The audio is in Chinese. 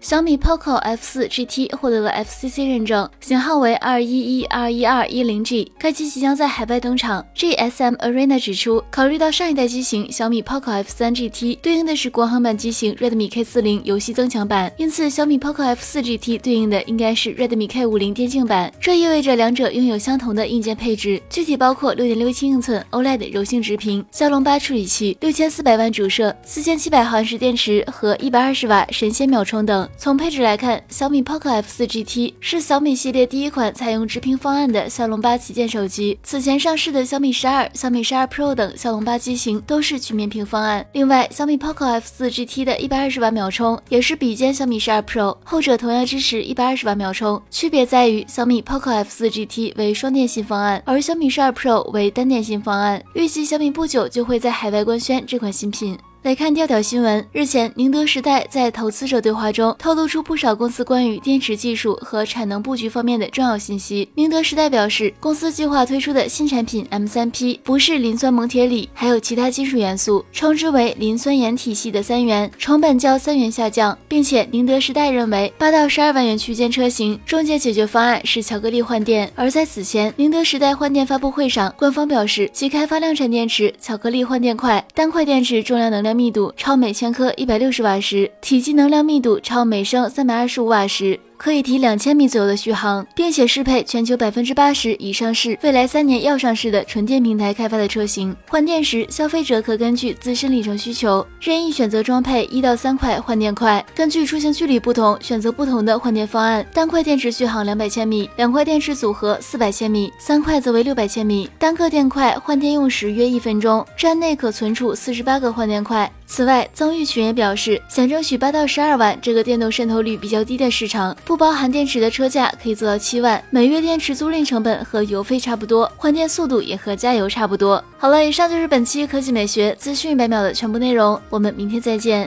小米 Poco F4 GT 获得了 FCC 认证，型号为二一一二一二一零 G，该机即将在海外登场。GSM Arena 指出，考虑到上一代机型小米 Poco F3 GT 对应的是国行版机型 Redmi K40 游戏增强版，因此小米 Poco F4 GT 对应的应该是 Redmi K50 电竞版。这意味着两者拥有相同的硬件配置，具体包括六点六七英寸 OLED 柔性直屏、骁龙八处理器、六千四百万主摄、四千七百毫安时电池和一百二十瓦神仙秒充等。从配置来看，小米 Poco F4 GT 是小米系列第一款采用直屏方案的骁龙八旗舰手机。此前上市的小米十二、小米十二 Pro 等骁龙八机型都是曲面屏方案。另外，小米 Poco F4 GT 的一百二十瓦秒充也是比肩小米十二 Pro，后者同样支持一百二十瓦秒充，区别在于小米 Poco F4 GT 为双电信方案，而小米十二 Pro 为单电信方案。预计小米不久就会在海外官宣这款新品。来看调调新闻。日前，宁德时代在投资者对话中透露出不少公司关于电池技术和产能布局方面的重要信息。宁德时代表示，公司计划推出的新产品 M3P 不是磷酸锰铁锂，还有其他金属元素，称之为磷酸盐体系的三元，成本较三元下降，并且宁德时代认为八到十二万元区间车型中介解决方案是巧克力换电。而在此前，宁德时代换电发布会上，官方表示其开发量产电池巧克力换电快，单块电池重量能量。密度超每千克一百六十瓦时，体积能量密度超每升三百二十五瓦时。可以提两千米左右的续航，并且适配全球百分之八十以上是未来三年要上市的纯电平台开发的车型。换电时，消费者可根据自身里程需求，任意选择装配一到三块换电块，根据出行距离不同，选择不同的换电方案。单块电池续航两百千米，两块电池组合四百千米，三块则为六百千米。单个电块换电用时约一分钟，站内可存储四十八个换电块。此外，曾毓群也表示，想争取八到十二万这个电动渗透率比较低的市场。不包含电池的车价可以做到七万，每月电池租赁成本和油费差不多，换电速度也和加油差不多。好了，以上就是本期科技美学资讯百秒的全部内容，我们明天再见。